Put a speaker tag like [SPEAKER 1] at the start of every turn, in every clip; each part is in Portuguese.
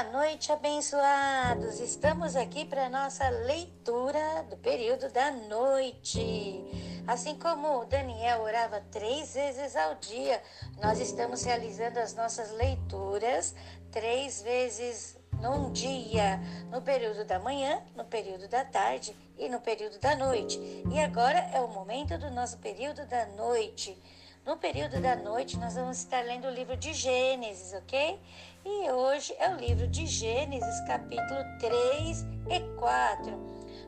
[SPEAKER 1] Boa noite, abençoados! Estamos aqui para nossa leitura do período da noite. Assim como Daniel orava três vezes ao dia, nós estamos realizando as nossas leituras três vezes num dia, no período da manhã, no período da tarde e no período da noite. E agora é o momento do nosso período da noite. No período da noite, nós vamos estar lendo o livro de Gênesis, ok? E hoje é o livro de Gênesis, capítulo 3 e 4.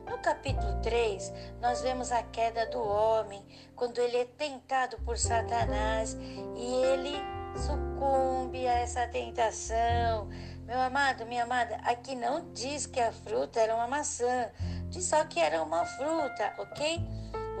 [SPEAKER 1] No capítulo 3, nós vemos a queda do homem, quando ele é tentado por Satanás e ele sucumbe a essa tentação. Meu amado, minha amada, aqui não diz que a fruta era uma maçã, diz só que era uma fruta, ok?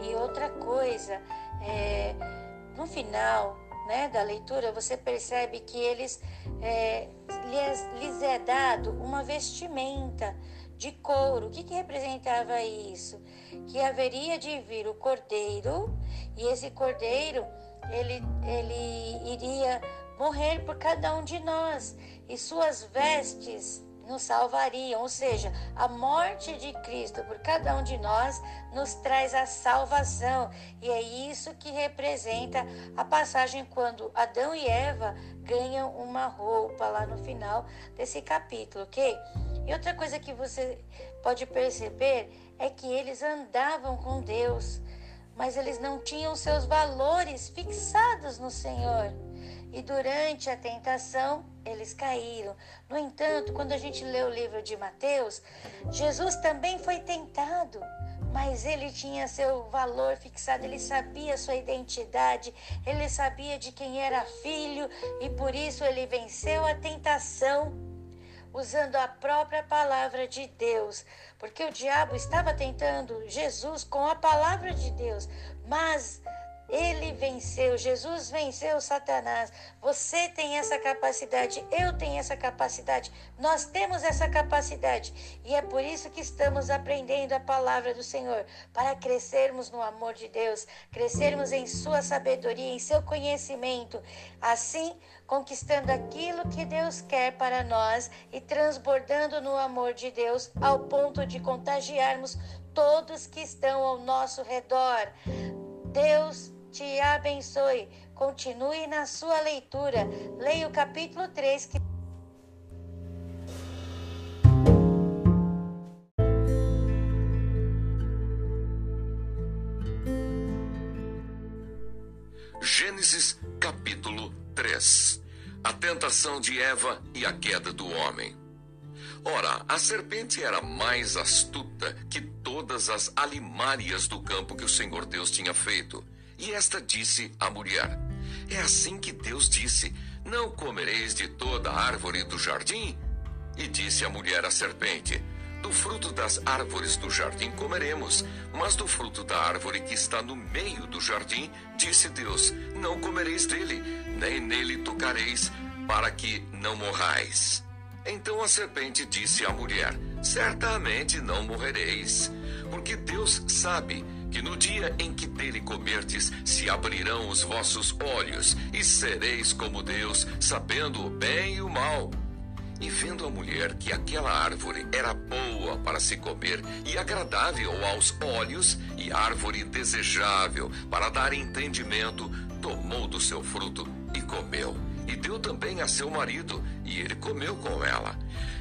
[SPEAKER 1] E outra coisa, é no final né, da leitura, você percebe que eles é, lhes, lhes é dado uma vestimenta de couro. O que, que representava isso? Que haveria de vir o cordeiro e esse cordeiro ele, ele iria morrer por cada um de nós e suas vestes nos salvariam, ou seja, a morte de Cristo por cada um de nós nos traz a salvação. E é isso que representa a passagem quando Adão e Eva ganham uma roupa lá no final desse capítulo, ok? E outra coisa que você pode perceber é que eles andavam com Deus, mas eles não tinham seus valores fixados no Senhor. E durante a tentação, eles caíram. No entanto, quando a gente lê o livro de Mateus, Jesus também foi tentado, mas ele tinha seu valor fixado, ele sabia sua identidade, ele sabia de quem era filho e por isso ele venceu a tentação usando a própria palavra de Deus, porque o diabo estava tentando Jesus com a palavra de Deus, mas ele venceu, Jesus venceu Satanás. Você tem essa capacidade, eu tenho essa capacidade, nós temos essa capacidade. E é por isso que estamos aprendendo a palavra do Senhor, para crescermos no amor de Deus, crescermos em Sua sabedoria, em seu conhecimento. Assim, conquistando aquilo que Deus quer para nós e transbordando no amor de Deus, ao ponto de contagiarmos todos que estão ao nosso redor. Deus te abençoe. Continue na sua leitura. Leia o capítulo 3 que
[SPEAKER 2] Gênesis capítulo 3 A tentação de Eva e a queda do homem. Ora, a serpente era mais astuta que todas as alimárias do campo que o Senhor Deus tinha feito. E esta disse à mulher: É assim que Deus disse: Não comereis de toda árvore do jardim? E disse a mulher à serpente: Do fruto das árvores do jardim comeremos, mas do fruto da árvore que está no meio do jardim, disse Deus: Não comereis dele, nem nele tocareis, para que não morrais. Então a serpente disse à mulher: Certamente não morrereis, porque Deus sabe que no dia em que dele comerdes, se abrirão os vossos olhos, e sereis como Deus, sabendo o bem e o mal. E vendo a mulher que aquela árvore era boa para se comer e agradável aos olhos, e árvore desejável para dar entendimento, tomou do seu fruto e comeu. E deu também a seu marido, e ele comeu com ela.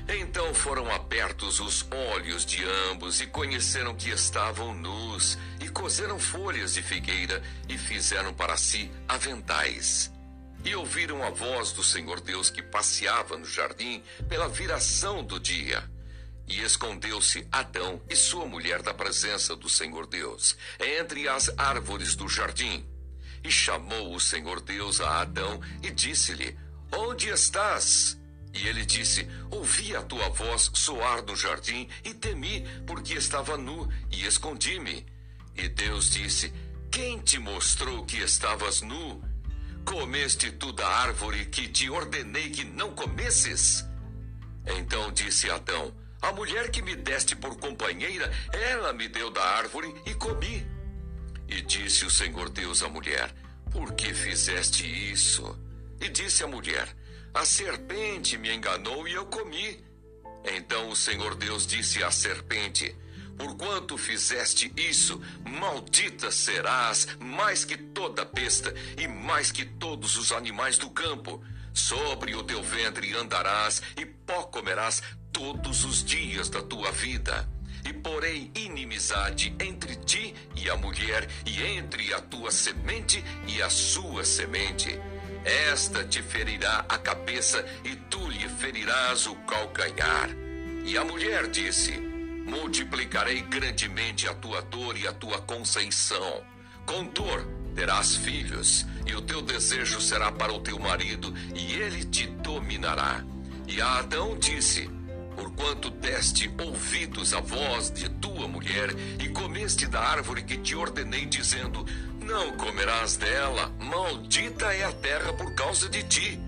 [SPEAKER 2] Então foram abertos os olhos de ambos e conheceram que estavam nus, e cozeram folhas de figueira e fizeram para si aventais. E ouviram a voz do Senhor Deus que passeava no jardim pela viração do dia. E escondeu-se Adão e sua mulher da presença do Senhor Deus, entre as árvores do jardim. E chamou o Senhor Deus a Adão e disse-lhe: Onde estás? E ele disse: Ouvi a tua voz soar no jardim e temi, porque estava nu e escondi-me. E Deus disse: Quem te mostrou que estavas nu? Comeste tu da árvore que te ordenei que não comesses? Então disse Adão: A mulher que me deste por companheira, ela me deu da árvore e comi. E disse o Senhor Deus à mulher: Por que fizeste isso? E disse a mulher: A serpente me enganou e eu comi. Então o Senhor Deus disse à serpente: Porquanto fizeste isso, maldita serás mais que toda besta e mais que todos os animais do campo. Sobre o teu ventre andarás e pó comerás todos os dias da tua vida. E porei inimizade entre ti e a mulher, e entre a tua semente e a sua semente. Esta te ferirá a cabeça, e tu lhe ferirás o calcanhar. E a mulher disse: Multiplicarei grandemente a tua dor e a tua conceição. Com dor terás filhos, e o teu desejo será para o teu marido, e ele te dominará. E Adão disse: Porquanto deste ouvidos à voz de tua mulher, e comeste da árvore que te ordenei, dizendo: Não comerás dela, maldita é a terra por causa de ti.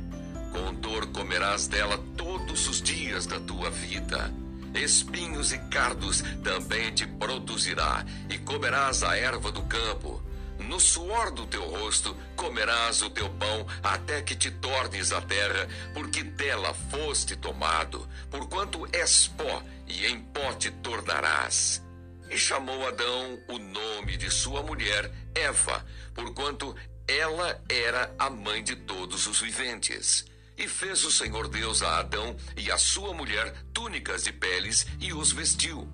[SPEAKER 2] Com dor comerás dela todos os dias da tua vida. Espinhos e cardos também te produzirá, e comerás a erva do campo. No suor do teu rosto comerás o teu pão até que te tornes a terra, porque dela foste tomado, porquanto és pó, e em pó te tornarás. E chamou Adão o nome de sua mulher Eva, porquanto ela era a mãe de todos os viventes. E fez o Senhor Deus a Adão e a sua mulher túnicas de peles e os vestiu.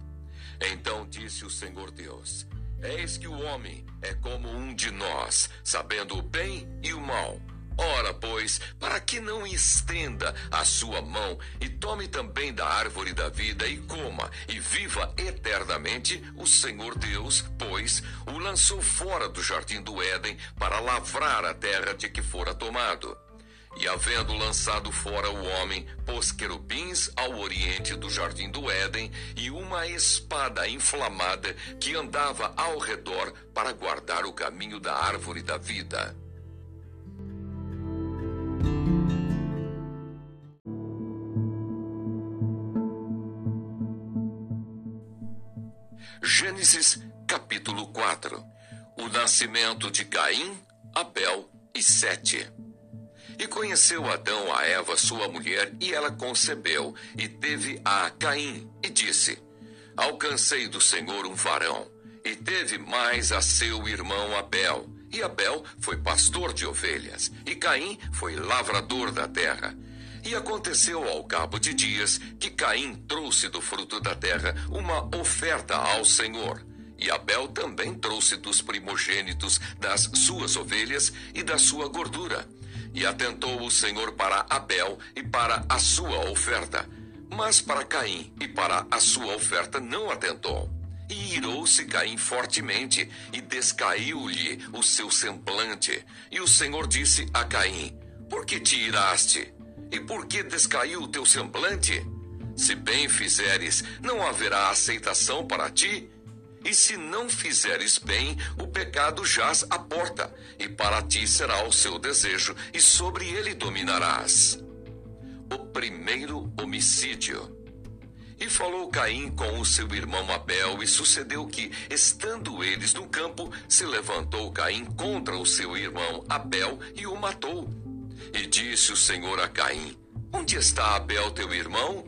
[SPEAKER 2] Então disse o Senhor Deus: Eis que o homem é como um de nós, sabendo o bem e o mal. Ora, pois, para que não estenda a sua mão e tome também da árvore da vida e coma e viva eternamente, o Senhor Deus, pois, o lançou fora do jardim do Éden para lavrar a terra de que fora tomado. E havendo lançado fora o homem, pôs querubins ao oriente do jardim do Éden e uma espada inflamada que andava ao redor para guardar o caminho da árvore da vida. Gênesis capítulo 4 O nascimento de Caim, Abel e Sete. E conheceu Adão a Eva, sua mulher, e ela concebeu, e teve a Caim, e disse: Alcancei do Senhor um varão. E teve mais a seu irmão Abel. E Abel foi pastor de ovelhas, e Caim foi lavrador da terra. E aconteceu ao cabo de dias que Caim trouxe do fruto da terra uma oferta ao Senhor. E Abel também trouxe dos primogênitos das suas ovelhas e da sua gordura. E atentou o Senhor para Abel e para a sua oferta. Mas para Caim e para a sua oferta não atentou. E irou-se Caim fortemente, e descaiu-lhe o seu semblante. E o Senhor disse a Caim: Por que te iraste? E por que descaiu o teu semblante? Se bem fizeres, não haverá aceitação para ti? E se não fizeres bem, o pecado jaz à porta, e para ti será o seu desejo, e sobre ele dominarás. O primeiro homicídio. E falou Caim com o seu irmão Abel, e sucedeu que, estando eles no campo, se levantou Caim contra o seu irmão Abel e o matou. E disse o Senhor a Caim: Onde está Abel, teu irmão?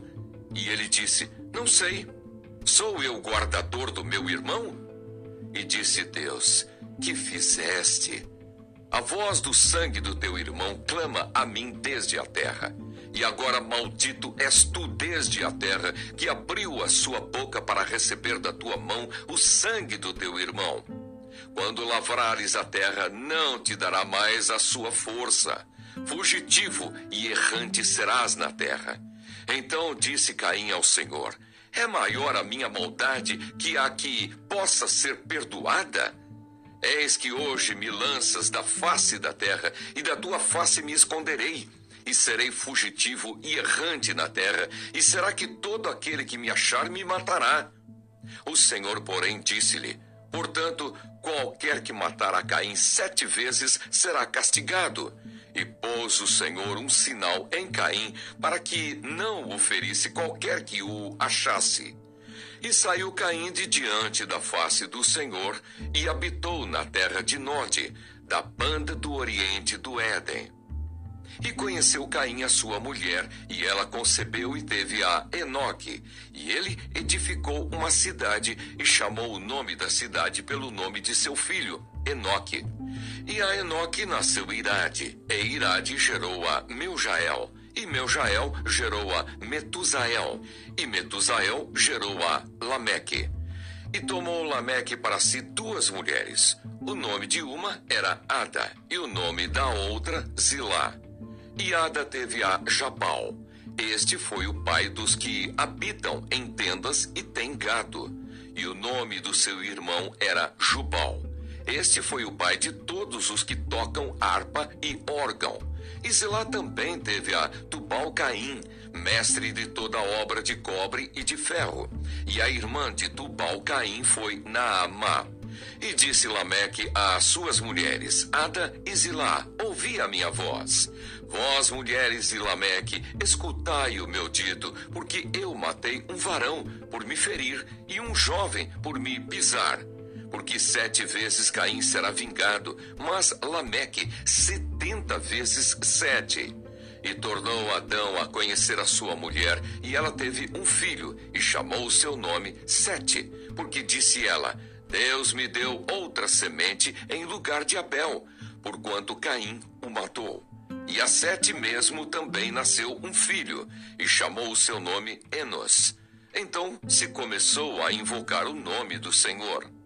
[SPEAKER 2] E ele disse: Não sei. Sou eu guardador do meu irmão? E disse Deus: Que fizeste? A voz do sangue do teu irmão clama a mim desde a terra. E agora maldito és tu desde a terra, que abriu a sua boca para receber da tua mão o sangue do teu irmão. Quando lavrares a terra, não te dará mais a sua força. Fugitivo e errante serás na terra. Então disse Caim ao Senhor: É maior a minha maldade que a que possa ser perdoada? Eis que hoje me lanças da face da terra, e da tua face me esconderei e serei fugitivo e errante na terra, e será que todo aquele que me achar me matará? O Senhor, porém, disse-lhe: Portanto, qualquer que matar a Caim sete vezes será castigado. E pôs o Senhor um sinal em Caim, para que não o ferisse qualquer que o achasse. E saiu Caim de diante da face do Senhor, e habitou na terra de Nod, da banda do oriente do Éden. E conheceu Caim a sua mulher, e ela concebeu e teve a Enoque. E ele edificou uma cidade e chamou o nome da cidade pelo nome de seu filho, Enoque. E a Enoque nasceu Irade, e Irade gerou a Meujael. E Meujael gerou a Metusael, e Metusael gerou a Lameque. E tomou Lameque para si duas mulheres. O nome de uma era Ada, e o nome da outra Zilá. E Ada teve a Jabal. Este foi o pai dos que habitam em tendas e têm gado. E o nome do seu irmão era Jubal. Este foi o pai de todos os que tocam harpa e órgão. E Zelá também teve a Tubal-Caim, mestre de toda obra de cobre e de ferro. E a irmã de Tubal-Caim foi Naamá. E disse Lameque às suas mulheres, Ada e Zilá, ouvi a minha voz. Vós, mulheres de Lameque, escutai o meu dito, porque eu matei um varão por me ferir e um jovem por me pisar. Porque sete vezes Caim será vingado, mas Lameque setenta vezes sete. E tornou Adão a conhecer a sua mulher, e ela teve um filho, e chamou o seu nome Sete, porque disse ela: Deus me deu outra semente em lugar de Abel, porquanto Caim o matou. E a Sete mesmo também nasceu um filho, e chamou o seu nome Enos. Então se começou a invocar o nome do Senhor.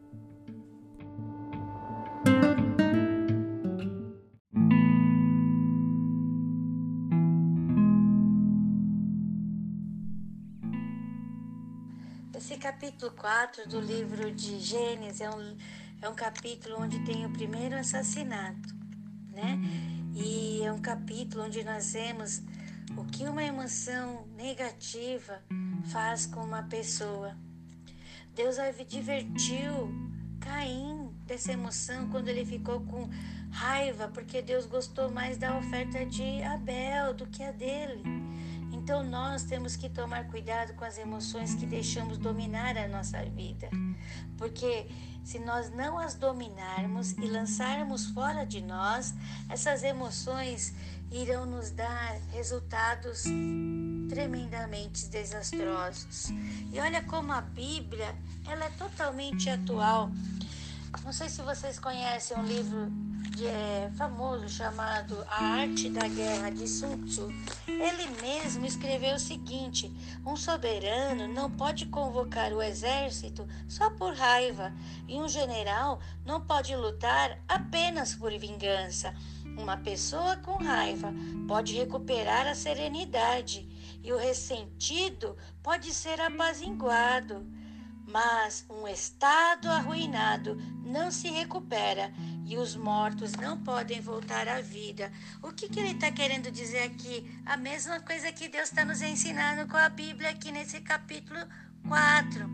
[SPEAKER 1] Capítulo 4 do livro de Gênesis é um, é um capítulo onde tem o primeiro assassinato, né? E é um capítulo onde nós vemos o que uma emoção negativa faz com uma pessoa. Deus advertiu Caim dessa emoção quando ele ficou com raiva, porque Deus gostou mais da oferta de Abel do que a dele. Então nós temos que tomar cuidado com as emoções que deixamos dominar a nossa vida. Porque se nós não as dominarmos e lançarmos fora de nós, essas emoções irão nos dar resultados tremendamente desastrosos. E olha como a Bíblia, ela é totalmente atual. Não sei se vocês conhecem um livro é, famoso chamado A Arte da Guerra de Sun Tzu, ele mesmo escreveu o seguinte: um soberano não pode convocar o exército só por raiva, e um general não pode lutar apenas por vingança. Uma pessoa com raiva pode recuperar a serenidade, e o ressentido pode ser apaziguado. Mas um estado arruinado não se recupera e os mortos não podem voltar à vida. O que, que ele está querendo dizer aqui? A mesma coisa que Deus está nos ensinando com a Bíblia aqui nesse capítulo 4,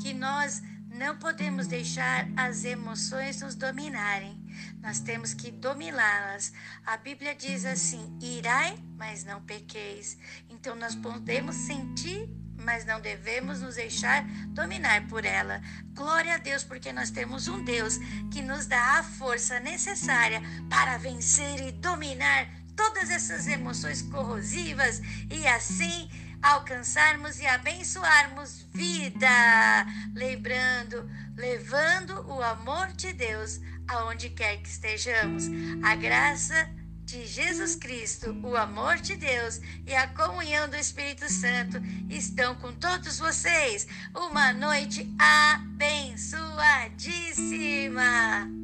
[SPEAKER 1] que nós não podemos deixar as emoções nos dominarem. Nós temos que dominá-las. A Bíblia diz assim: irai, mas não pequeis. Então nós podemos sentir mas não devemos nos deixar dominar por ela. Glória a Deus, porque nós temos um Deus que nos dá a força necessária para vencer e dominar todas essas emoções corrosivas e assim alcançarmos e abençoarmos vida. Lembrando, levando o amor de Deus aonde quer que estejamos. A graça de Jesus Cristo, o amor de Deus e a comunhão do Espírito Santo estão com todos vocês. Uma noite abençoadíssima!